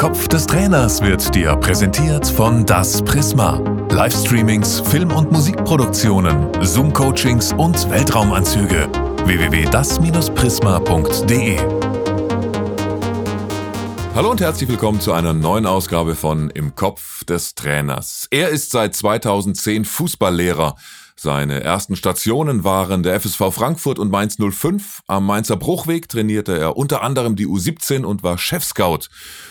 Kopf des Trainers wird dir präsentiert von Das Prisma. Livestreamings, Film- und Musikproduktionen, Zoom-Coachings und Weltraumanzüge. www.das-prisma.de Hallo und herzlich willkommen zu einer neuen Ausgabe von Im Kopf des Trainers. Er ist seit 2010 Fußballlehrer seine ersten Stationen waren der FSV Frankfurt und Mainz 05. Am Mainzer Bruchweg trainierte er unter anderem die U17 und war Chefscout.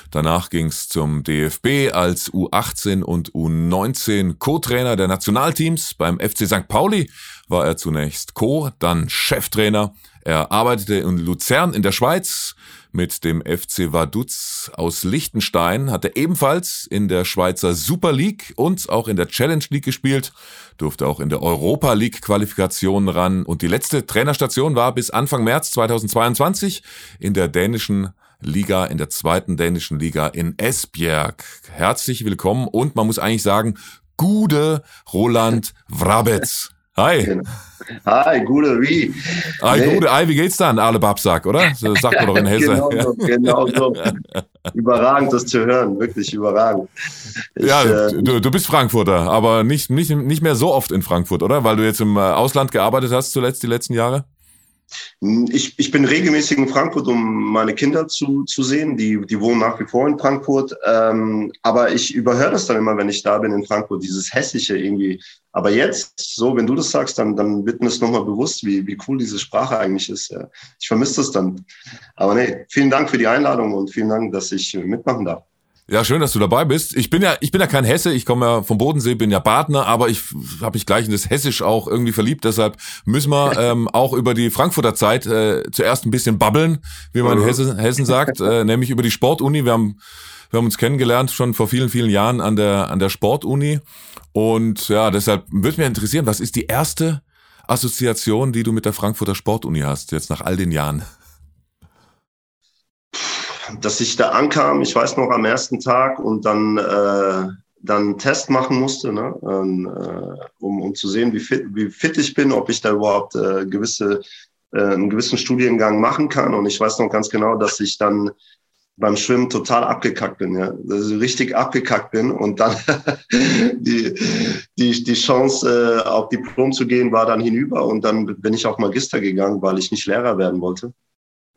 Danach ging's zum DFB als U18 und U19 Co-Trainer der Nationalteams. Beim FC St. Pauli war er zunächst Co, dann Cheftrainer. Er arbeitete in Luzern in der Schweiz mit dem FC Vaduz aus Liechtenstein, hat er ebenfalls in der Schweizer Super League und auch in der Challenge League gespielt, durfte auch in der Europa League Qualifikation ran und die letzte Trainerstation war bis Anfang März 2022 in der dänischen Liga, in der zweiten dänischen Liga in Esbjerg. Herzlich willkommen und man muss eigentlich sagen, Gude Roland Wrabetz. Hi. Genau. Hi, gute wie. Hi, nee. gute, hi, wie geht's dann, Ale Babsack, oder? So sagt man doch in Hesse. genau so, genau so. überragend, das zu hören, wirklich überragend. Ich, ja, äh, du, du bist Frankfurter, aber nicht, nicht, nicht mehr so oft in Frankfurt, oder? Weil du jetzt im äh, Ausland gearbeitet hast zuletzt, die letzten Jahre? Hm, ich, ich bin regelmäßig in Frankfurt, um meine Kinder zu, zu sehen. Die, die wohnen nach wie vor in Frankfurt. Ähm, aber ich überhöre das dann immer, wenn ich da bin in Frankfurt, dieses Hessische irgendwie. Aber jetzt, so, wenn du das sagst, dann, dann wird mir das nochmal bewusst, wie, wie cool diese Sprache eigentlich ist. Ja. Ich vermisse das dann. Aber nee, vielen Dank für die Einladung und vielen Dank, dass ich mitmachen darf. Ja, schön, dass du dabei bist. Ich bin ja, ich bin ja kein Hesse, ich komme ja vom Bodensee, bin ja Badner, aber ich habe mich gleich in das Hessisch auch irgendwie verliebt. Deshalb müssen wir ähm, auch über die Frankfurter Zeit äh, zuerst ein bisschen babbeln, wie man in Hessen, Hessen sagt, äh, nämlich über die Sportuni. Wir haben, wir haben uns kennengelernt schon vor vielen, vielen Jahren an der an der Sportuni und ja, deshalb würde mich interessieren, was ist die erste Assoziation, die du mit der Frankfurter Sportuni hast jetzt nach all den Jahren? Dass ich da ankam, ich weiß noch am ersten Tag und dann, äh, dann einen Test machen musste, ne? ähm, äh, um, um zu sehen, wie fit, wie fit ich bin, ob ich da überhaupt äh, gewisse, äh, einen gewissen Studiengang machen kann. Und ich weiß noch ganz genau, dass ich dann beim Schwimmen total abgekackt bin, ja, dass ich richtig abgekackt bin und dann die, die, die Chance, äh, auf Diplom zu gehen, war dann hinüber und dann bin ich auch Magister gegangen, weil ich nicht Lehrer werden wollte.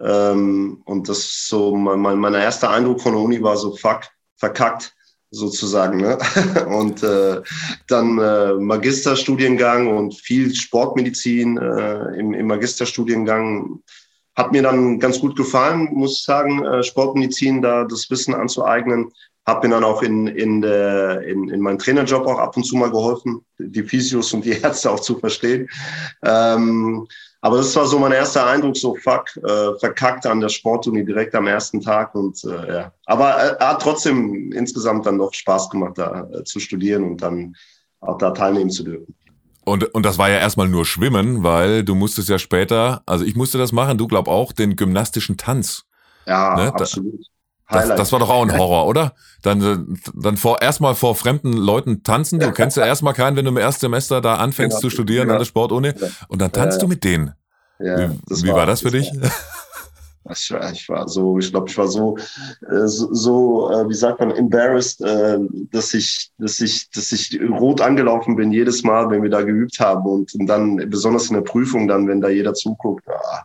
Ähm, und das so mein, mein, mein erster Eindruck von der Uni war so fuck, verkackt sozusagen. Ne? Und äh, dann äh, Magisterstudiengang und viel Sportmedizin äh, im, im Magisterstudiengang hat mir dann ganz gut gefallen, muss ich sagen, äh, Sportmedizin, da das Wissen anzueignen. Hab mir dann auch in, in, der, in, in meinem Trainerjob auch ab und zu mal geholfen, die Physios und die Ärzte auch zu verstehen. Ähm, aber das war so mein erster Eindruck, so fuck, äh, verkackt an der Sportuni direkt am ersten Tag. Und äh, ja, aber äh, hat trotzdem insgesamt dann doch Spaß gemacht, da äh, zu studieren und dann auch da teilnehmen zu dürfen. Und, und das war ja erstmal nur Schwimmen, weil du musstest ja später, also ich musste das machen, du glaub auch, den gymnastischen Tanz. Ja, ne? absolut. Das, das, war doch auch ein Horror, oder? Dann, dann vor erstmal vor fremden Leuten tanzen. Du kennst ja erstmal keinen, wenn du im ersten Semester da anfängst genau, zu studieren genau. an der Sportuni. Und dann tanzt äh, du mit denen. Ja, wie, wie war, war, das für dich? Ich, war, ich war so, ich glaube, ich war so, äh, so, so äh, wie sagt man, embarrassed, äh, dass ich, dass ich, dass ich rot angelaufen bin jedes Mal, wenn wir da geübt haben und, und dann besonders in der Prüfung dann, wenn da jeder zuguckt. Ah,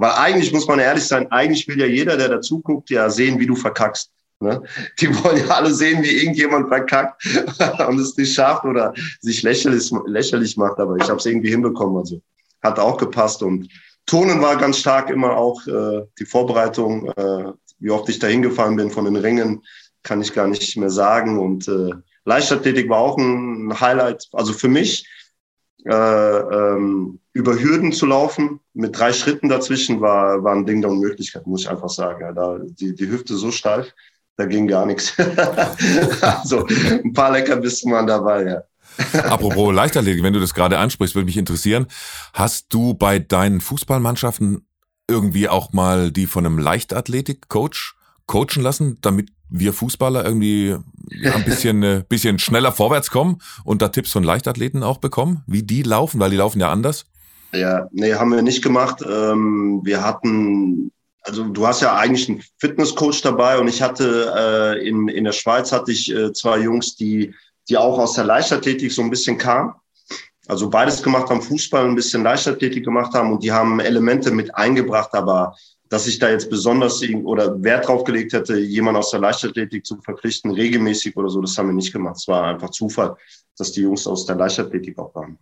weil eigentlich muss man ehrlich sein, eigentlich will ja jeder, der da zuguckt, ja sehen, wie du verkackst. Ne? Die wollen ja alle sehen, wie irgendjemand verkackt und es nicht schafft oder sich lächerlich, lächerlich macht. Aber ich habe es irgendwie hinbekommen. Also hat auch gepasst. Und Tonen war ganz stark immer auch äh, die Vorbereitung. Äh, wie oft ich da hingefallen bin von den Ringen, kann ich gar nicht mehr sagen. Und äh, Leichtathletik war auch ein Highlight. Also für mich ähm, über Hürden zu laufen mit drei Schritten dazwischen war, war ein Ding der Unmöglichkeit, muss ich einfach sagen. Ja, da, die, die Hüfte so steif, da ging gar nichts. also ein paar Leckerbissen waren dabei, ja. Apropos Leichtathletik, wenn du das gerade ansprichst, würde mich interessieren, hast du bei deinen Fußballmannschaften irgendwie auch mal die von einem Leichtathletik-Coach coachen lassen, damit wir Fußballer irgendwie ein bisschen, äh, bisschen schneller vorwärts kommen und da Tipps von Leichtathleten auch bekommen, wie die laufen, weil die laufen ja anders? Ja, nee, haben wir nicht gemacht. Ähm, wir hatten also du hast ja eigentlich einen Fitnesscoach dabei und ich hatte äh, in, in der Schweiz hatte ich äh, zwei Jungs, die, die auch aus der Leichtathletik so ein bisschen kamen. Also beides gemacht haben, Fußball ein bisschen Leichtathletik gemacht haben und die haben Elemente mit eingebracht, aber dass ich da jetzt besonders oder Wert drauf gelegt hätte, jemand aus der Leichtathletik zu verpflichten, regelmäßig oder so, das haben wir nicht gemacht. Es war einfach Zufall, dass die Jungs aus der Leichtathletik auch waren.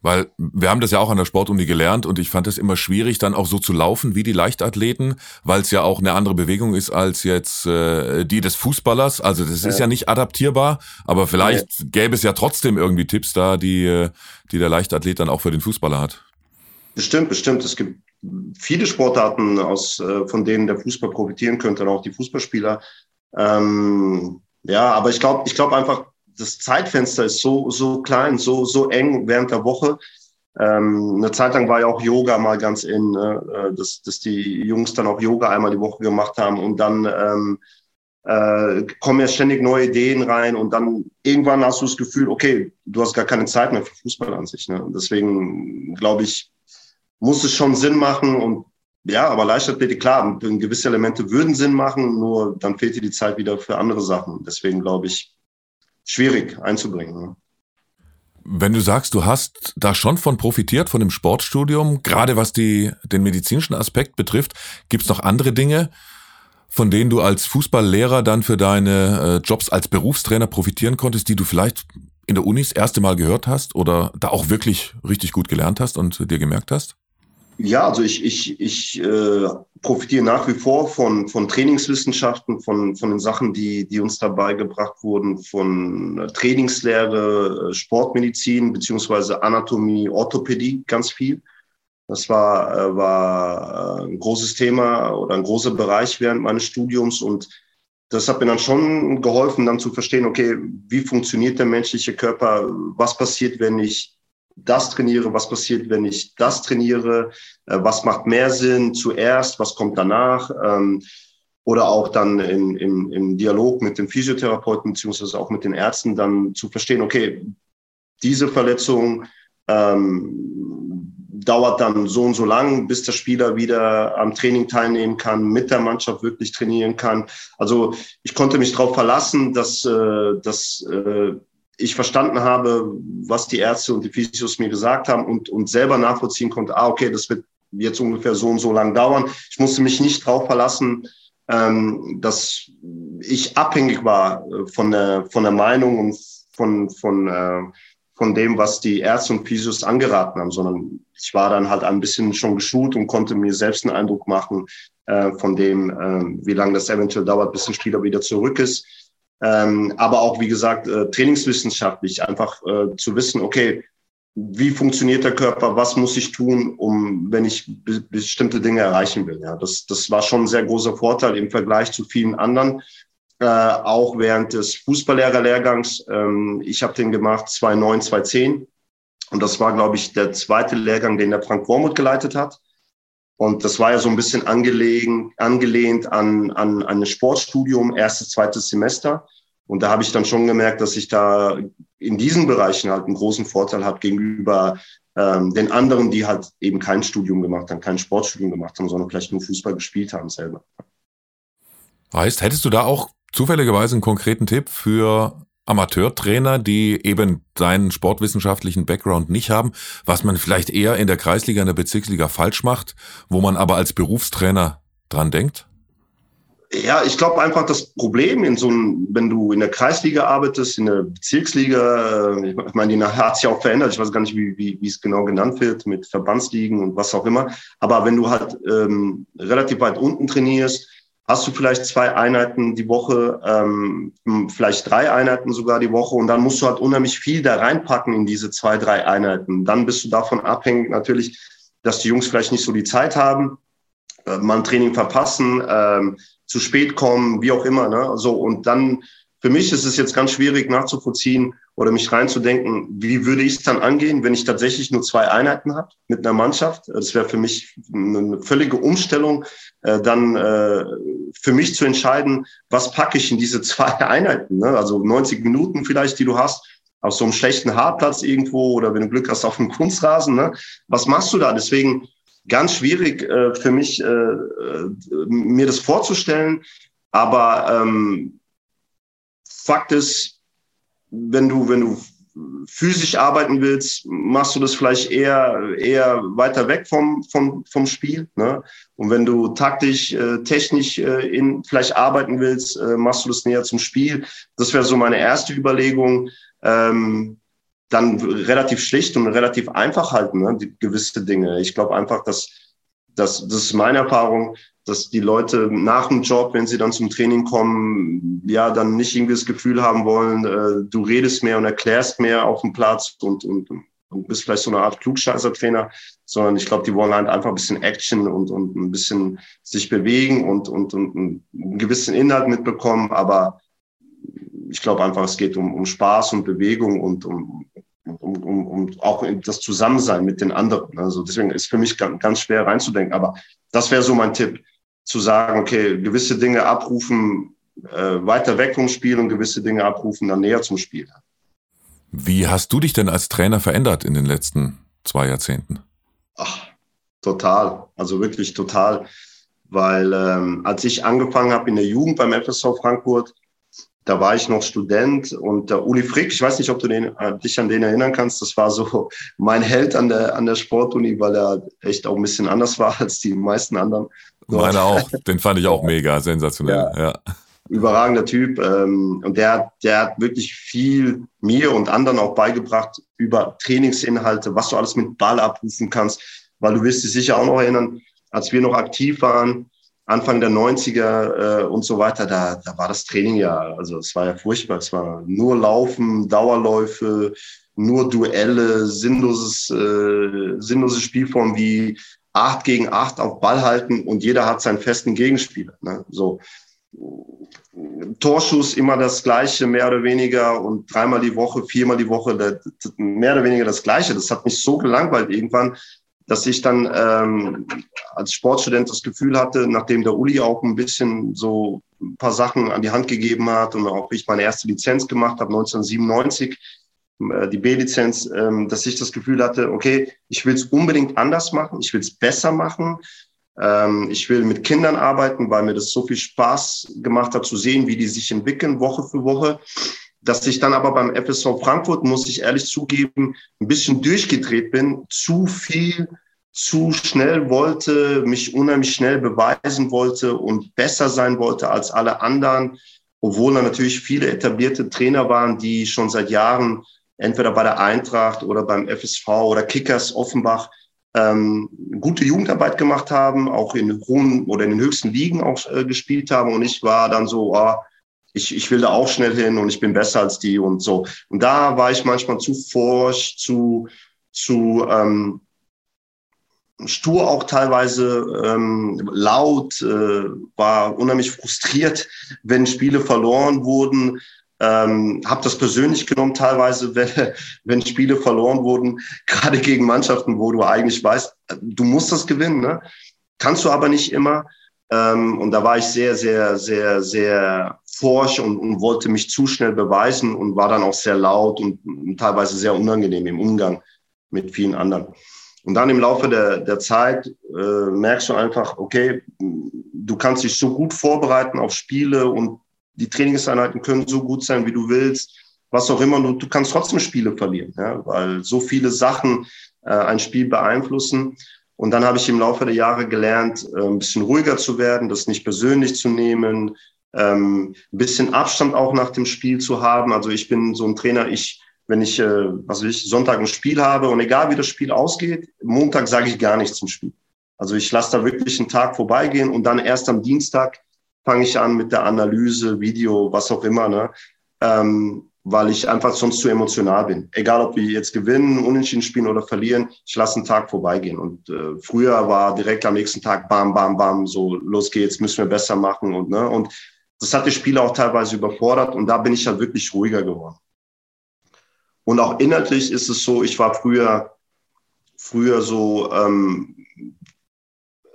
Weil wir haben das ja auch an der Sportuni gelernt und ich fand es immer schwierig, dann auch so zu laufen wie die Leichtathleten, weil es ja auch eine andere Bewegung ist als jetzt äh, die des Fußballers. Also das ja. ist ja nicht adaptierbar, aber vielleicht ja. gäbe es ja trotzdem irgendwie Tipps da, die, äh, die der Leichtathlet dann auch für den Fußballer hat. Bestimmt, bestimmt. Es gibt viele Sportarten, aus, äh, von denen der Fußball profitieren könnte, und auch die Fußballspieler. Ähm, ja, aber ich glaube, ich glaube einfach, das Zeitfenster ist so, so klein, so, so eng während der Woche. Ähm, eine Zeit lang war ja auch Yoga mal ganz in, ne? Äh, dass, dass die Jungs dann auch Yoga einmal die Woche gemacht haben und dann ähm, äh, kommen ja ständig neue Ideen rein und dann irgendwann hast du das Gefühl, okay, du hast gar keine Zeit mehr für Fußball an sich. Ne? deswegen glaube ich, muss es schon Sinn machen und ja, aber Leichtathletik, klar, gewisse Elemente würden Sinn machen, nur dann fehlt dir die Zeit wieder für andere Sachen. Deswegen glaube ich, schwierig einzubringen. Wenn du sagst, du hast da schon von profitiert, von dem Sportstudium, gerade was die, den medizinischen Aspekt betrifft, gibt's noch andere Dinge, von denen du als Fußballlehrer dann für deine äh, Jobs als Berufstrainer profitieren konntest, die du vielleicht in der Uni das erste Mal gehört hast oder da auch wirklich richtig gut gelernt hast und dir gemerkt hast? Ja, also ich, ich, ich äh, profitiere nach wie vor von, von Trainingswissenschaften, von, von den Sachen, die, die uns dabei gebracht wurden, von Trainingslehre, äh, Sportmedizin beziehungsweise Anatomie, Orthopädie, ganz viel. Das war, äh, war äh, ein großes Thema oder ein großer Bereich während meines Studiums und das hat mir dann schon geholfen, dann zu verstehen, okay, wie funktioniert der menschliche Körper? Was passiert, wenn ich das trainiere, was passiert, wenn ich das trainiere, äh, was macht mehr Sinn zuerst, was kommt danach. Ähm, oder auch dann im, im, im Dialog mit dem Physiotherapeuten beziehungsweise auch mit den Ärzten dann zu verstehen, okay, diese Verletzung ähm, dauert dann so und so lang, bis der Spieler wieder am Training teilnehmen kann, mit der Mannschaft wirklich trainieren kann. Also ich konnte mich darauf verlassen, dass, äh, dass äh, ich verstanden habe, was die Ärzte und die Physios mir gesagt haben und, und selber nachvollziehen konnte, ah, okay, das wird jetzt ungefähr so und so lang dauern. Ich musste mich nicht darauf verlassen, ähm, dass ich abhängig war äh, von der, von der Meinung und von, von, äh, von dem, was die Ärzte und Physios angeraten haben, sondern ich war dann halt ein bisschen schon geschult und konnte mir selbst einen Eindruck machen äh, von dem, äh, wie lange das eventuell dauert, bis ein Spieler wieder zurück ist. Ähm, aber auch, wie gesagt, äh, trainingswissenschaftlich einfach äh, zu wissen, okay, wie funktioniert der Körper, was muss ich tun, um, wenn ich be bestimmte Dinge erreichen will. Ja, das, das war schon ein sehr großer Vorteil im Vergleich zu vielen anderen, äh, auch während des Fußballlehrerlehrgangs. Ähm, ich habe den gemacht 2009, 2010 und das war, glaube ich, der zweite Lehrgang, den der Frank Wormuth geleitet hat. Und das war ja so ein bisschen angelegen, angelehnt an, an, an ein Sportstudium, erstes, zweites Semester. Und da habe ich dann schon gemerkt, dass ich da in diesen Bereichen halt einen großen Vorteil habe gegenüber ähm, den anderen, die halt eben kein Studium gemacht haben, kein Sportstudium gemacht haben, sondern vielleicht nur Fußball gespielt haben selber. Heißt, hättest du da auch zufälligerweise einen konkreten Tipp für Amateurtrainer, die eben seinen sportwissenschaftlichen Background nicht haben, was man vielleicht eher in der Kreisliga, in der Bezirksliga falsch macht, wo man aber als Berufstrainer dran denkt? Ja, ich glaube einfach das Problem in so einem, wenn du in der Kreisliga arbeitest, in der Bezirksliga, ich meine, die hat sich auch verändert, ich weiß gar nicht, wie, wie, wie es genau genannt wird, mit Verbandsligen und was auch immer. Aber wenn du halt ähm, relativ weit unten trainierst, hast du vielleicht zwei Einheiten die Woche, ähm, vielleicht drei Einheiten sogar die Woche und dann musst du halt unheimlich viel da reinpacken in diese zwei, drei Einheiten. Dann bist du davon abhängig natürlich, dass die Jungs vielleicht nicht so die Zeit haben, äh, mal ein Training verpassen, ähm, zu spät kommen, wie auch immer. Ne? So, und dann, für mich ist es jetzt ganz schwierig nachzuvollziehen, oder mich reinzudenken, wie würde ich es dann angehen, wenn ich tatsächlich nur zwei Einheiten habe mit einer Mannschaft. Das wäre für mich eine völlige Umstellung, äh, dann äh, für mich zu entscheiden, was packe ich in diese zwei Einheiten. Ne? Also 90 Minuten vielleicht, die du hast, auf so einem schlechten Haarplatz irgendwo oder wenn du Glück hast auf einem Kunstrasen. Ne? Was machst du da? Deswegen ganz schwierig äh, für mich, äh, äh, mir das vorzustellen. Aber ähm, Fakt ist, wenn du, wenn du physisch arbeiten willst, machst du das vielleicht eher, eher weiter weg vom, vom, vom Spiel. Ne? Und wenn du taktisch, äh, technisch äh, in, vielleicht arbeiten willst, äh, machst du das näher zum Spiel. Das wäre so meine erste Überlegung. Ähm, dann relativ schlicht und relativ einfach halten, ne? die, gewisse Dinge. Ich glaube einfach, dass, dass das ist meine Erfahrung, dass die Leute nach dem Job, wenn sie dann zum Training kommen, ja, dann nicht irgendwie das Gefühl haben wollen, äh, du redest mehr und erklärst mehr auf dem Platz und, und, und bist vielleicht so eine Art Klugscheißer-Trainer, sondern ich glaube, die wollen halt einfach ein bisschen Action und, und ein bisschen sich bewegen und, und, und einen gewissen Inhalt mitbekommen, aber ich glaube einfach, es geht um, um Spaß und Bewegung und um, um, um, um auch das Zusammensein mit den anderen. Also deswegen ist für mich ganz, ganz schwer reinzudenken. Aber das wäre so mein Tipp zu sagen, okay, gewisse Dinge abrufen, äh, weiter weg vom Spiel und gewisse Dinge abrufen, dann näher zum Spiel. Wie hast du dich denn als Trainer verändert in den letzten zwei Jahrzehnten? Ach, total. Also wirklich total. Weil ähm, als ich angefangen habe in der Jugend beim FSV Frankfurt, da war ich noch Student und der Uli Frick, ich weiß nicht, ob du den, äh, dich an den erinnern kannst, das war so mein Held an der, an der Sportuni, weil er echt auch ein bisschen anders war als die meisten anderen. Meine auch, den fand ich auch mega sensationell. Ja. ja. Überragender Typ ähm, und der, der hat wirklich viel mir und anderen auch beigebracht über Trainingsinhalte, was du alles mit Ball abrufen kannst, weil du wirst dich sicher auch noch erinnern, als wir noch aktiv waren, Anfang der 90er äh, und so weiter, da, da war das Training ja, also es war ja furchtbar. Es war nur Laufen, Dauerläufe, nur Duelle, sinnloses, äh, sinnlose Spielform wie acht gegen acht auf Ball halten und jeder hat seinen festen Gegenspieler. Ne? So. Torschuss immer das Gleiche, mehr oder weniger, und dreimal die Woche, viermal die Woche, mehr oder weniger das Gleiche. Das hat mich so gelangweilt irgendwann, dass ich dann ähm, als Sportstudent das Gefühl hatte, nachdem der Uli auch ein bisschen so ein paar Sachen an die Hand gegeben hat und auch ich meine erste Lizenz gemacht habe, 1997, äh, die B-Lizenz, ähm, dass ich das Gefühl hatte, okay, ich will es unbedingt anders machen, ich will es besser machen, ähm, ich will mit Kindern arbeiten, weil mir das so viel Spaß gemacht hat zu sehen, wie die sich entwickeln Woche für Woche dass ich dann aber beim FSV Frankfurt, muss ich ehrlich zugeben, ein bisschen durchgedreht bin, zu viel, zu schnell wollte, mich unheimlich schnell beweisen wollte und besser sein wollte als alle anderen, obwohl da natürlich viele etablierte Trainer waren, die schon seit Jahren entweder bei der Eintracht oder beim FSV oder Kickers Offenbach ähm, gute Jugendarbeit gemacht haben, auch in hohen oder in den höchsten Ligen auch äh, gespielt haben. Und ich war dann so, oh, ich, ich will da auch schnell hin und ich bin besser als die und so. Und da war ich manchmal zu forsch, zu, zu ähm, stur auch teilweise ähm, laut, äh, war unheimlich frustriert, wenn Spiele verloren wurden. Ähm, habe das persönlich genommen teilweise, wenn, wenn Spiele verloren wurden, gerade gegen Mannschaften, wo du eigentlich weißt, du musst das gewinnen. Ne? Kannst du aber nicht immer. Ähm, und da war ich sehr, sehr, sehr, sehr forsch und, und, wollte mich zu schnell beweisen und war dann auch sehr laut und, und, teilweise sehr unangenehm im Umgang mit vielen anderen. Und dann im Laufe der, der Zeit äh, merkst du einfach, okay, du kannst dich so gut vorbereiten auf Spiele und die Trainingseinheiten können so gut sein, wie du willst, was auch immer, du, du kannst trotzdem Spiele verlieren, ja, weil so viele Sachen äh, ein Spiel beeinflussen. Und dann habe ich im Laufe der Jahre gelernt, äh, ein bisschen ruhiger zu werden, das nicht persönlich zu nehmen, ähm, ein bisschen Abstand auch nach dem Spiel zu haben. Also ich bin so ein Trainer, ich, wenn ich, äh, will ich, Sonntag ein Spiel habe und egal wie das Spiel ausgeht, Montag sage ich gar nichts zum Spiel. Also ich lasse da wirklich einen Tag vorbeigehen und dann erst am Dienstag fange ich an mit der Analyse, Video, was auch immer. Ne? Ähm, weil ich einfach sonst zu emotional bin. Egal, ob wir jetzt gewinnen, unentschieden spielen oder verlieren, ich lasse einen Tag vorbeigehen. Und äh, früher war direkt am nächsten Tag bam, bam, bam, so los geht's, müssen wir besser machen und ne und das hat die Spieler auch teilweise überfordert und da bin ich halt wirklich ruhiger geworden. Und auch inhaltlich ist es so, ich war früher früher so ähm,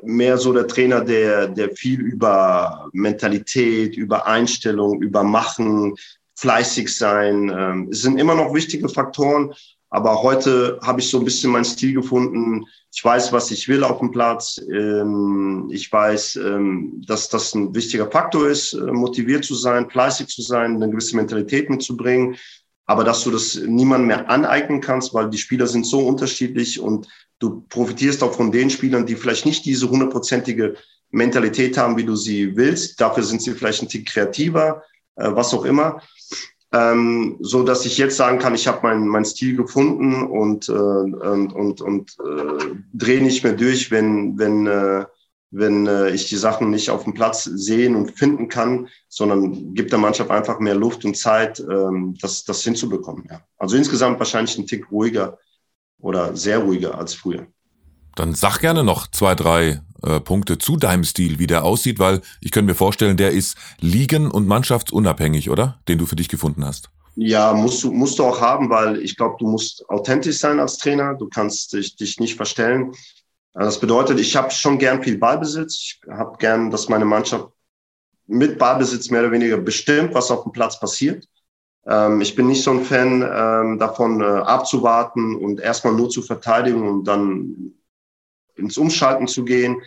mehr so der Trainer, der, der viel über Mentalität, über Einstellung, über Machen, fleißig sein. Ähm, es sind immer noch wichtige Faktoren, Aber heute habe ich so ein bisschen meinen Stil gefunden. Ich weiß, was ich will auf dem Platz. Ähm, ich weiß, ähm, dass das ein wichtiger Faktor ist, äh, motiviert zu sein, fleißig zu sein, eine gewisse Mentalität mitzubringen. Aber dass du das niemandem mehr aneignen kannst, weil die Spieler sind so unterschiedlich und du profitierst auch von den Spielern, die vielleicht nicht diese hundertprozentige Mentalität haben, wie du sie willst. Dafür sind sie vielleicht ein Tick kreativer, äh, was auch immer ähm, so dass ich jetzt sagen kann, ich habe meinen mein Stil gefunden und äh, und und, und äh, drehe nicht mehr durch, wenn wenn äh, wenn äh, ich die Sachen nicht auf dem Platz sehen und finden kann, sondern gibt der Mannschaft einfach mehr Luft und Zeit, ähm, das das hinzubekommen. Ja. Also insgesamt wahrscheinlich ein Tick ruhiger oder sehr ruhiger als früher. Dann sag gerne noch zwei, drei äh, Punkte zu deinem Stil, wie der aussieht, weil ich könnte mir vorstellen, der ist liegen- und mannschaftsunabhängig, oder? Den du für dich gefunden hast. Ja, musst du, musst du auch haben, weil ich glaube, du musst authentisch sein als Trainer. Du kannst dich, dich nicht verstellen. Das bedeutet, ich habe schon gern viel Ballbesitz. Ich habe gern, dass meine Mannschaft mit Ballbesitz mehr oder weniger bestimmt, was auf dem Platz passiert. Ähm, ich bin nicht so ein Fan ähm, davon, äh, abzuwarten und erstmal nur zu verteidigen und dann ins Umschalten zu gehen.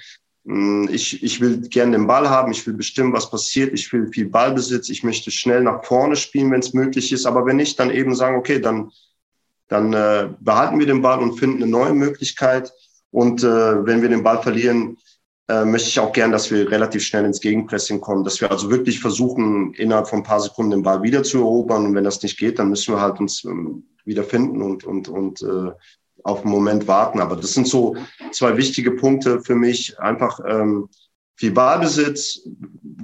Mm, ich, ich will gerne den Ball haben, ich will bestimmen, was passiert, ich will viel Ballbesitz, ich möchte schnell nach vorne spielen, wenn es möglich ist, aber wenn nicht, dann eben sagen, okay, dann, dann äh, behalten wir den Ball und finden eine neue Möglichkeit. Und äh, wenn wir den Ball verlieren, äh, möchte ich auch gern, dass wir relativ schnell ins Gegenpressing kommen, dass wir also wirklich versuchen, innerhalb von ein paar Sekunden den Ball wieder zu erobern. Und wenn das nicht geht, dann müssen wir halt uns ähm, wieder finden und, und, und äh, auf den Moment warten. Aber das sind so zwei wichtige Punkte für mich. Einfach ähm, viel Ballbesitz,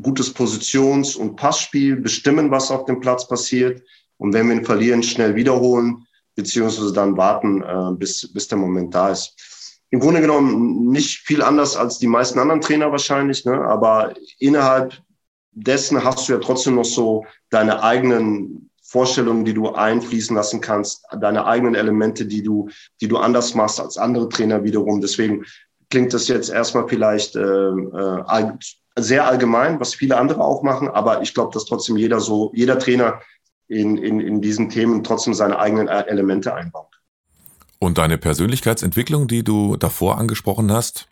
gutes Positions- und Passspiel, bestimmen, was auf dem Platz passiert. Und wenn wir ihn verlieren, schnell wiederholen, beziehungsweise dann warten, äh, bis, bis der Moment da ist. Im Grunde genommen nicht viel anders als die meisten anderen Trainer wahrscheinlich, ne? aber innerhalb dessen hast du ja trotzdem noch so deine eigenen Vorstellungen, die du einfließen lassen kannst, deine eigenen Elemente, die du, die du anders machst als andere Trainer wiederum. Deswegen klingt das jetzt erstmal vielleicht äh, äh, sehr allgemein, was viele andere auch machen, aber ich glaube, dass trotzdem jeder so, jeder Trainer in, in, in diesen Themen trotzdem seine eigenen Elemente einbaut. Und deine Persönlichkeitsentwicklung, die du davor angesprochen hast,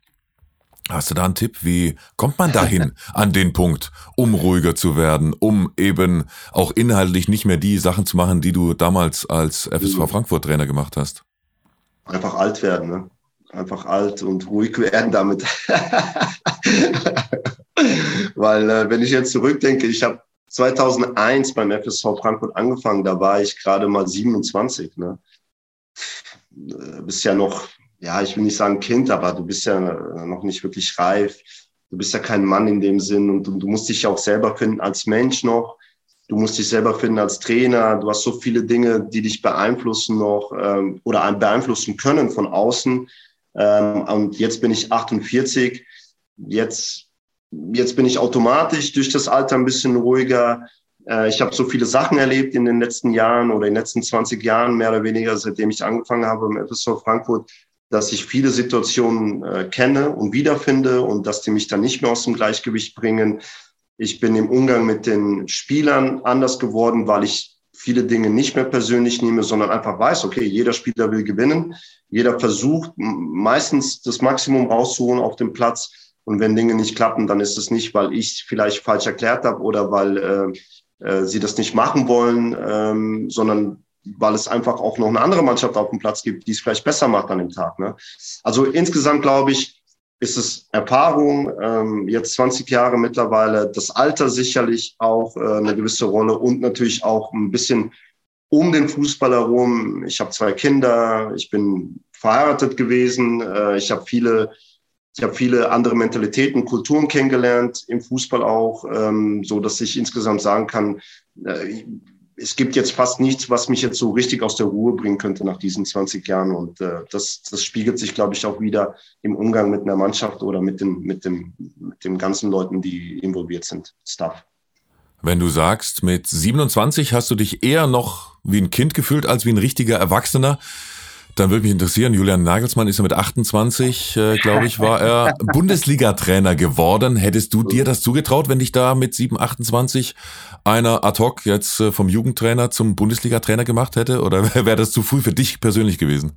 Hast du da einen Tipp? Wie kommt man dahin an den Punkt, um ruhiger zu werden, um eben auch inhaltlich nicht mehr die Sachen zu machen, die du damals als FSV mhm. Frankfurt Trainer gemacht hast? Einfach alt werden, ne? Einfach alt und ruhig werden damit. Weil äh, wenn ich jetzt zurückdenke, ich habe 2001 beim FSV Frankfurt angefangen, da war ich gerade mal 27. Ne? Äh, bist ja noch ja, ich will nicht sagen Kind, aber du bist ja noch nicht wirklich reif. Du bist ja kein Mann in dem Sinn und du, du musst dich ja auch selber finden als Mensch noch. Du musst dich selber finden als Trainer. Du hast so viele Dinge, die dich beeinflussen noch ähm, oder beeinflussen können von außen. Ähm, und jetzt bin ich 48. Jetzt, jetzt bin ich automatisch durch das Alter ein bisschen ruhiger. Äh, ich habe so viele Sachen erlebt in den letzten Jahren oder in den letzten 20 Jahren, mehr oder weniger, seitdem ich angefangen habe im FSV Frankfurt, dass ich viele Situationen äh, kenne und wiederfinde und dass die mich dann nicht mehr aus dem Gleichgewicht bringen. Ich bin im Umgang mit den Spielern anders geworden, weil ich viele Dinge nicht mehr persönlich nehme, sondern einfach weiß, okay, jeder Spieler will gewinnen. Jeder versucht meistens das Maximum rauszuholen auf dem Platz. Und wenn Dinge nicht klappen, dann ist es nicht, weil ich vielleicht falsch erklärt habe oder weil äh, äh, sie das nicht machen wollen, ähm, sondern weil es einfach auch noch eine andere Mannschaft auf dem Platz gibt, die es vielleicht besser macht an dem Tag. Ne? Also insgesamt glaube ich, ist es Erfahrung, ähm, jetzt 20 Jahre mittlerweile, das Alter sicherlich auch äh, eine gewisse Rolle und natürlich auch ein bisschen um den Fußball herum. Ich habe zwei Kinder, ich bin verheiratet gewesen, äh, ich habe viele, ich habe viele andere Mentalitäten, Kulturen kennengelernt im Fußball auch, ähm, so dass ich insgesamt sagen kann, äh, es gibt jetzt fast nichts, was mich jetzt so richtig aus der Ruhe bringen könnte nach diesen 20 Jahren. Und äh, das, das spiegelt sich, glaube ich, auch wieder im Umgang mit einer Mannschaft oder mit, dem, mit, dem, mit den ganzen Leuten, die involviert sind, Staff. Wenn du sagst, mit 27 hast du dich eher noch wie ein Kind gefühlt als wie ein richtiger Erwachsener, dann würde mich interessieren, Julian Nagelsmann ist ja mit 28, äh, glaube ich, war er Bundesliga-Trainer geworden. Hättest du dir das zugetraut, wenn dich da mit 7, 28 einer ad hoc jetzt äh, vom Jugendtrainer zum Bundesliga-Trainer gemacht hätte? Oder wäre das zu früh für dich persönlich gewesen?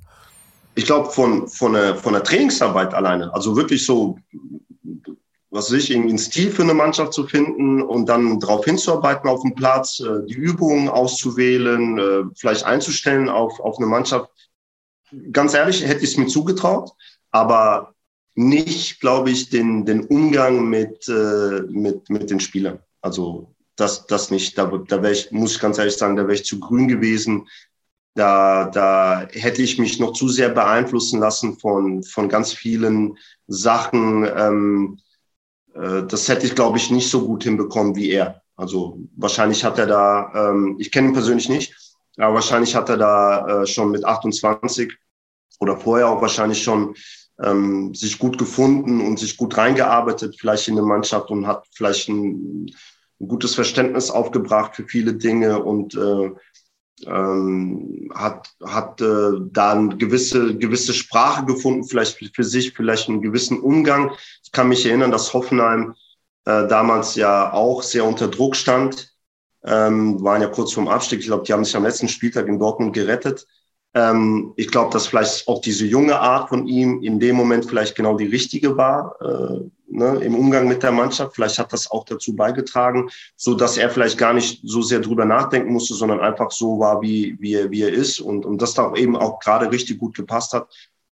Ich glaube, von, von, der, von der Trainingsarbeit alleine, also wirklich so was weiß ich, irgendwie einen Stil für eine Mannschaft zu finden und dann darauf hinzuarbeiten auf dem Platz, äh, die Übungen auszuwählen, äh, vielleicht einzustellen auf, auf eine Mannschaft. Ganz ehrlich, hätte ich es mir zugetraut, aber nicht, glaube ich, den, den Umgang mit, äh, mit, mit den Spielern. Also das, das nicht. Da, da wäre ich, muss ich ganz ehrlich sagen, da wäre ich zu grün gewesen. Da, da hätte ich mich noch zu sehr beeinflussen lassen von, von ganz vielen Sachen. Ähm, äh, das hätte ich, glaube ich, nicht so gut hinbekommen wie er. Also wahrscheinlich hat er da, ähm, ich kenne ihn persönlich nicht, aber wahrscheinlich hat er da äh, schon mit 28 oder vorher auch wahrscheinlich schon ähm, sich gut gefunden und sich gut reingearbeitet, vielleicht in eine Mannschaft und hat vielleicht ein, ein gutes Verständnis aufgebracht für viele Dinge und äh, ähm, hat, hat äh, da eine gewisse, gewisse Sprache gefunden, vielleicht für sich, vielleicht einen gewissen Umgang. Ich kann mich erinnern, dass Hoffenheim äh, damals ja auch sehr unter Druck stand, ähm, waren ja kurz vorm Abstieg. Ich glaube, die haben sich am letzten Spieltag in Dortmund gerettet. Ähm, ich glaube, dass vielleicht auch diese junge Art von ihm in dem Moment vielleicht genau die richtige war äh, ne, im Umgang mit der Mannschaft. Vielleicht hat das auch dazu beigetragen, so dass er vielleicht gar nicht so sehr drüber nachdenken musste, sondern einfach so war, wie, wie, er, wie er ist und, und das da eben auch gerade richtig gut gepasst hat.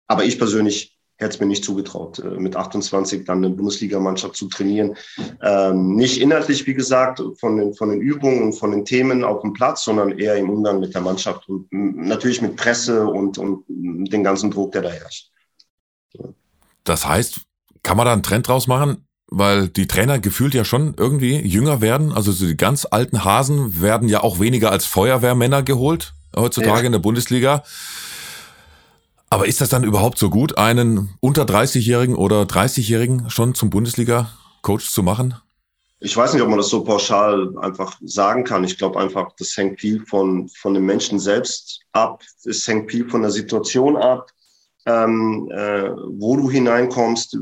Aber ich persönlich hätte es mir nicht zugetraut, äh, mit 28 dann eine Bundesligamannschaft zu trainieren. Ähm, nicht inhaltlich, wie gesagt, von den, von den Übungen und von den Themen auf dem Platz, sondern eher im Umgang mit der Mannschaft und natürlich mit Presse und, und den ganzen Druck, der da herrscht. Das heißt, kann man da einen Trend draus machen? Weil die Trainer gefühlt ja schon irgendwie jünger werden. Also so die ganz alten Hasen werden ja auch weniger als Feuerwehrmänner geholt heutzutage ja. in der Bundesliga. Aber ist das dann überhaupt so gut, einen unter 30-Jährigen oder 30-Jährigen schon zum Bundesliga-Coach zu machen? Ich weiß nicht, ob man das so pauschal einfach sagen kann. Ich glaube einfach, das hängt viel von, von den Menschen selbst ab. Es hängt viel von der Situation ab, ähm, äh, wo du hineinkommst,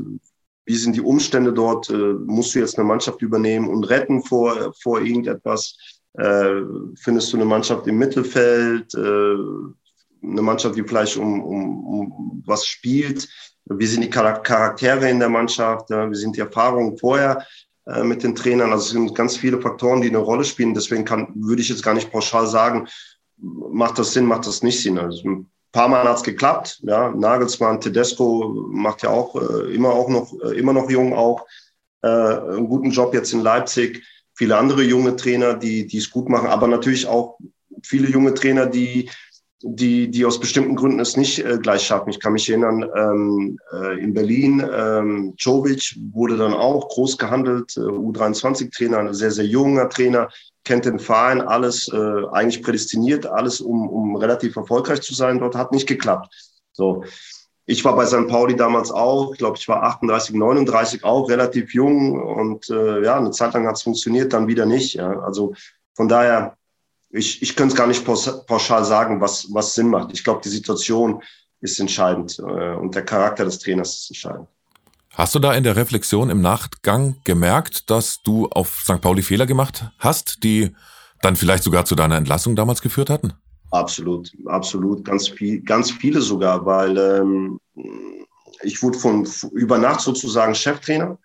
wie sind die Umstände dort, äh, musst du jetzt eine Mannschaft übernehmen und retten vor, vor irgendetwas. Äh, findest du eine Mannschaft im Mittelfeld, äh, eine Mannschaft, die vielleicht um, um, um was spielt. Wie sind die Charaktere in der Mannschaft? Wie sind die Erfahrungen vorher äh, mit den Trainern? Also es sind ganz viele Faktoren, die eine Rolle spielen. Deswegen kann, würde ich jetzt gar nicht pauschal sagen, macht das Sinn, macht das nicht Sinn. Also ein paar Mal hat es geklappt. Ja, Nagelsmann, Tedesco macht ja auch äh, immer auch noch äh, immer noch jung auch einen guten Job jetzt in Leipzig. Viele andere junge Trainer, die es gut machen, aber natürlich auch viele junge Trainer, die die, die aus bestimmten Gründen es nicht äh, gleich schaffen. Ich kann mich erinnern, ähm, äh, in Berlin, ähm, Jovic wurde dann auch groß gehandelt, äh, U23-Trainer, ein sehr, sehr junger Trainer, kennt den Verein, alles äh, eigentlich prädestiniert, alles, um, um relativ erfolgreich zu sein. Dort hat nicht geklappt. So. Ich war bei St. Pauli damals auch, ich glaube, ich war 38, 39 auch, relativ jung und äh, ja, eine Zeit lang hat es funktioniert, dann wieder nicht. Ja. Also von daher, ich, ich könnte es gar nicht pauschal sagen, was, was Sinn macht. Ich glaube, die Situation ist entscheidend äh, und der Charakter des Trainers ist entscheidend. Hast du da in der Reflexion im Nachgang gemerkt, dass du auf St. Pauli Fehler gemacht hast, die dann vielleicht sogar zu deiner Entlassung damals geführt hatten? Absolut, absolut, ganz viel, ganz viele sogar, weil ähm, ich wurde von über Nacht sozusagen Cheftrainer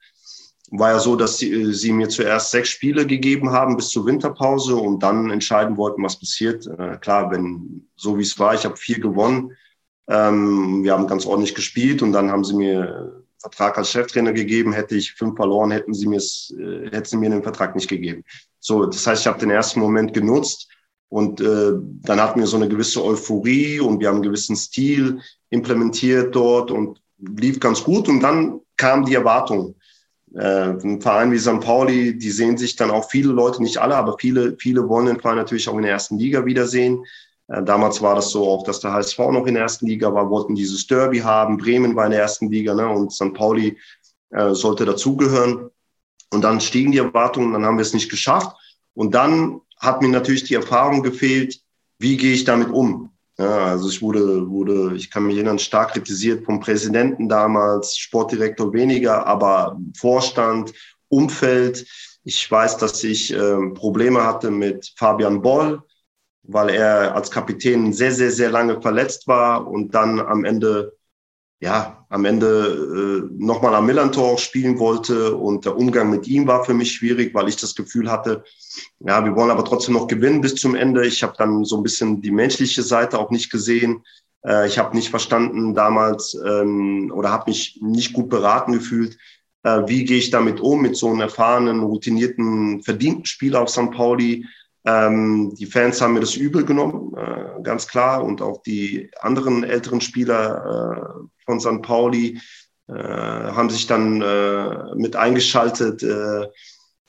war ja so, dass sie, äh, sie mir zuerst sechs Spiele gegeben haben bis zur Winterpause und dann entscheiden wollten, was passiert. Äh, klar, wenn so wie es war, ich habe vier gewonnen. Ähm, wir haben ganz ordentlich gespielt und dann haben sie mir Vertrag als Cheftrainer gegeben. Hätte ich fünf verloren, hätten sie mir äh, hätten sie mir den Vertrag nicht gegeben. So, das heißt, ich habe den ersten Moment genutzt und äh, dann hatten wir so eine gewisse Euphorie und wir haben einen gewissen Stil implementiert dort und lief ganz gut. Und dann kam die Erwartung äh, ein Verein wie St. Pauli, die sehen sich dann auch viele Leute, nicht alle, aber viele, viele wollen den Verein natürlich auch in der ersten Liga wiedersehen. Äh, damals war das so auch, dass der HSV noch in der ersten Liga war, wollten dieses Derby haben. Bremen war in der ersten Liga ne, und St. Pauli äh, sollte dazugehören. Und dann stiegen die Erwartungen, dann haben wir es nicht geschafft. Und dann hat mir natürlich die Erfahrung gefehlt, wie gehe ich damit um? Ja, also ich wurde, wurde, ich kann mich erinnern, stark kritisiert vom Präsidenten damals, Sportdirektor weniger, aber Vorstand, Umfeld. Ich weiß, dass ich äh, Probleme hatte mit Fabian Boll, weil er als Kapitän sehr, sehr, sehr lange verletzt war und dann am Ende ja, am Ende äh, nochmal am Millantor spielen wollte und der Umgang mit ihm war für mich schwierig, weil ich das Gefühl hatte, ja, wir wollen aber trotzdem noch gewinnen bis zum Ende. Ich habe dann so ein bisschen die menschliche Seite auch nicht gesehen. Äh, ich habe nicht verstanden damals ähm, oder habe mich nicht gut beraten gefühlt, äh, wie gehe ich damit um mit so einem erfahrenen, routinierten, verdienten Spieler auf St. Pauli. Ähm, die Fans haben mir das übel genommen, äh, ganz klar, und auch die anderen älteren Spieler äh, von St. Pauli äh, haben sich dann äh, mit eingeschaltet. Äh,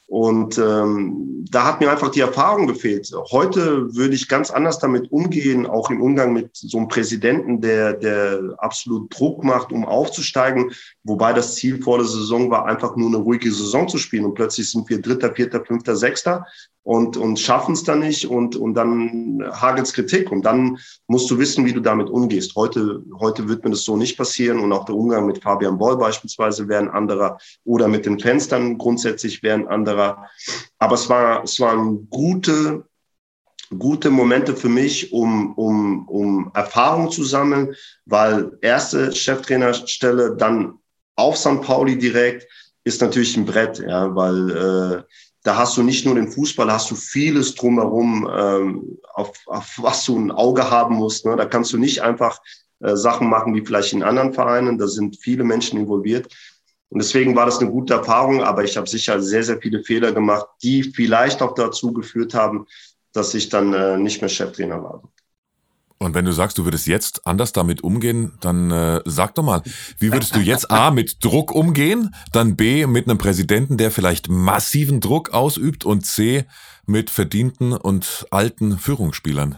und ähm, da hat mir einfach die Erfahrung gefehlt. Heute würde ich ganz anders damit umgehen, auch im Umgang mit so einem Präsidenten, der, der absolut Druck macht, um aufzusteigen. Wobei das Ziel vor der Saison war, einfach nur eine ruhige Saison zu spielen. Und plötzlich sind wir Dritter, Vierter, Fünfter, Sechster und, und schaffen es dann nicht und, und dann hagelt's Kritik und dann musst du wissen, wie du damit umgehst. Heute, heute wird mir das so nicht passieren und auch der Umgang mit Fabian Boll beispielsweise wäre ein anderer oder mit den Fans dann grundsätzlich wäre ein anderer. Aber es war, es waren gute, gute Momente für mich, um, um, um Erfahrung zu sammeln, weil erste Cheftrainerstelle dann auf St. Pauli direkt ist natürlich ein Brett, ja, weil äh, da hast du nicht nur den Fußball, hast du vieles drumherum, ähm, auf, auf was du ein Auge haben musst. Ne? Da kannst du nicht einfach äh, Sachen machen wie vielleicht in anderen Vereinen. Da sind viele Menschen involviert. Und deswegen war das eine gute Erfahrung, aber ich habe sicher sehr, sehr viele Fehler gemacht, die vielleicht auch dazu geführt haben, dass ich dann äh, nicht mehr Cheftrainer war. Und wenn du sagst, du würdest jetzt anders damit umgehen, dann äh, sag doch mal, wie würdest du jetzt A mit Druck umgehen, dann B mit einem Präsidenten, der vielleicht massiven Druck ausübt und C mit verdienten und alten Führungsspielern?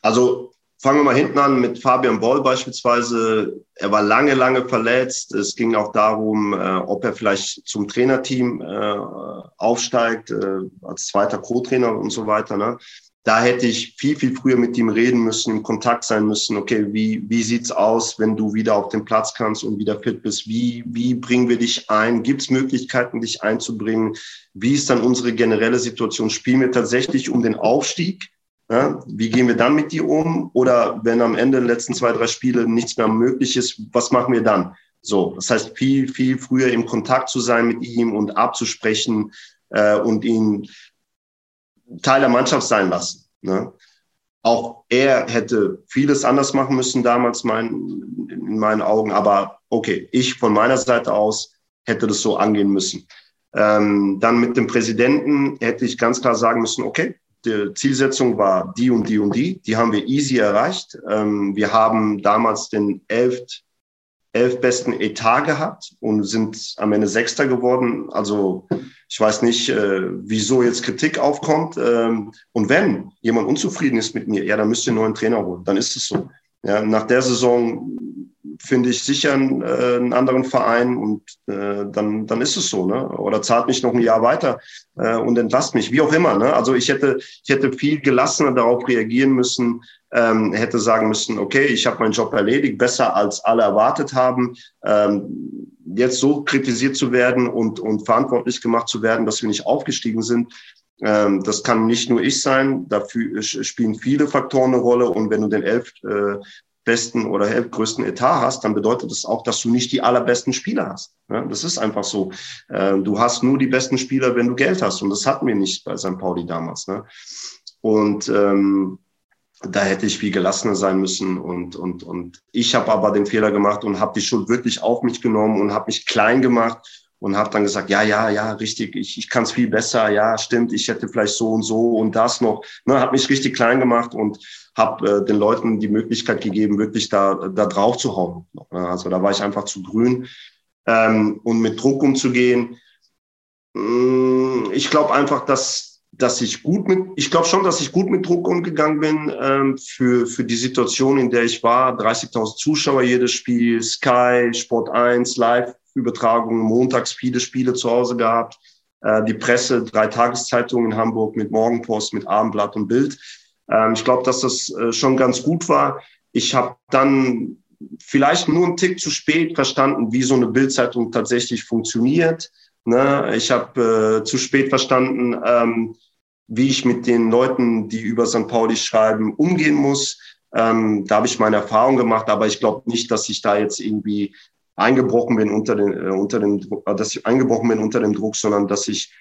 Also fangen wir mal hinten an mit Fabian Boll beispielsweise. Er war lange, lange verletzt. Es ging auch darum, äh, ob er vielleicht zum Trainerteam äh, aufsteigt, äh, als zweiter Co-Trainer und so weiter. Ne? Da hätte ich viel, viel früher mit ihm reden müssen, im Kontakt sein müssen. Okay, wie, wie sieht's aus, wenn du wieder auf den Platz kannst und wieder fit bist? Wie, wie bringen wir dich ein? Gibt es Möglichkeiten, dich einzubringen? Wie ist dann unsere generelle Situation? Spielen wir tatsächlich um den Aufstieg? Ja, wie gehen wir dann mit dir um? Oder wenn am Ende der letzten zwei, drei Spiele nichts mehr möglich ist, was machen wir dann? So, das heißt, viel, viel früher im Kontakt zu sein mit ihm und abzusprechen äh, und ihn Teil der Mannschaft sein lassen. Ne? Auch er hätte vieles anders machen müssen damals mein, in meinen Augen, aber okay, ich von meiner Seite aus hätte das so angehen müssen. Ähm, dann mit dem Präsidenten hätte ich ganz klar sagen müssen, okay, die Zielsetzung war die und die und die, die haben wir easy erreicht. Ähm, wir haben damals den elf, elf besten Etat gehabt und sind am Ende Sechster geworden. Also ich weiß nicht, äh, wieso jetzt Kritik aufkommt. Ähm, und wenn jemand unzufrieden ist mit mir, ja, dann müsst ihr einen neuen Trainer holen. Dann ist es so. Ja, nach der Saison finde ich sicher einen, äh, einen, anderen Verein und äh, dann, dann ist es so, ne? Oder zahlt mich noch ein Jahr weiter äh, und entlasst mich, wie auch immer. Ne? Also ich hätte, ich hätte viel gelassener darauf reagieren müssen, ähm, hätte sagen müssen, okay, ich habe meinen Job erledigt, besser als alle erwartet haben. Ähm, jetzt so kritisiert zu werden und, und verantwortlich gemacht zu werden, dass wir nicht aufgestiegen sind, ähm, das kann nicht nur ich sein. Dafür spielen viele Faktoren eine Rolle. Und wenn du den elf äh, besten oder größten Etat hast, dann bedeutet das auch, dass du nicht die allerbesten Spieler hast. Das ist einfach so. Äh, du hast nur die besten Spieler, wenn du Geld hast. Und das hatten wir nicht bei St. Pauli damals. Ne? Und ähm, da hätte ich viel gelassener sein müssen und und und ich habe aber den Fehler gemacht und habe die Schuld wirklich auf mich genommen und habe mich klein gemacht und habe dann gesagt, ja, ja, ja, richtig, ich, ich kann es viel besser, ja, stimmt, ich hätte vielleicht so und so und das noch, ne, habe mich richtig klein gemacht und habe äh, den Leuten die Möglichkeit gegeben, wirklich da da drauf zu hauen. Ne. Also da war ich einfach zu grün ähm, und mit Druck umzugehen. Mm, ich glaube einfach, dass dass ich gut mit, ich glaube schon, dass ich gut mit Druck umgegangen bin ähm, für, für die Situation, in der ich war. 30.000 Zuschauer jedes Spiel, Sky, Sport 1, Live-Übertragungen, montags viele Spiele zu Hause gehabt. Äh, die Presse, drei Tageszeitungen in Hamburg mit Morgenpost, mit Abendblatt und Bild. Ähm, ich glaube, dass das äh, schon ganz gut war. Ich habe dann vielleicht nur einen Tick zu spät verstanden, wie so eine Bildzeitung tatsächlich funktioniert. Ne? Ich habe äh, zu spät verstanden, ähm, wie ich mit den Leuten, die über St. Pauli schreiben, umgehen muss. Ähm, da habe ich meine Erfahrung gemacht, aber ich glaube nicht, dass ich da jetzt irgendwie eingebrochen bin unter den, äh, unter dem, äh, dass ich eingebrochen bin unter dem Druck, sondern dass ich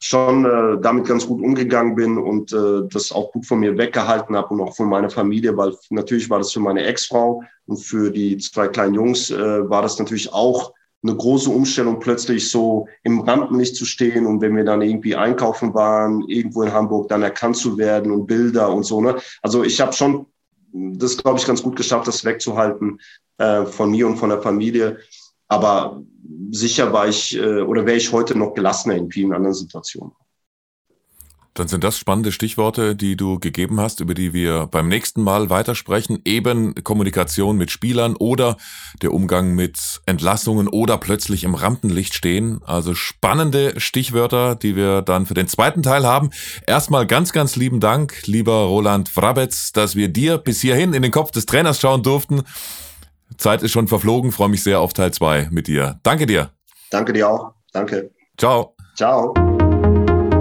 schon äh, damit ganz gut umgegangen bin und äh, das auch gut von mir weggehalten habe und auch von meiner Familie, weil natürlich war das für meine Ex-Frau und für die zwei kleinen Jungs äh, war das natürlich auch eine große Umstellung, plötzlich so im Rampenlicht zu stehen und wenn wir dann irgendwie einkaufen waren, irgendwo in Hamburg, dann erkannt zu werden und Bilder und so. Ne? Also ich habe schon das, glaube ich, ganz gut geschafft, das wegzuhalten äh, von mir und von der Familie. Aber sicher war ich äh, oder wäre ich heute noch gelassener in vielen anderen Situationen. Dann sind das spannende Stichworte, die du gegeben hast, über die wir beim nächsten Mal weitersprechen. Eben Kommunikation mit Spielern oder der Umgang mit Entlassungen oder plötzlich im Rampenlicht stehen. Also spannende Stichwörter, die wir dann für den zweiten Teil haben. Erstmal ganz, ganz lieben Dank, lieber Roland Wrabetz, dass wir dir bis hierhin in den Kopf des Trainers schauen durften. Zeit ist schon verflogen, freue mich sehr auf Teil zwei mit dir. Danke dir. Danke dir auch. Danke. Ciao. Ciao.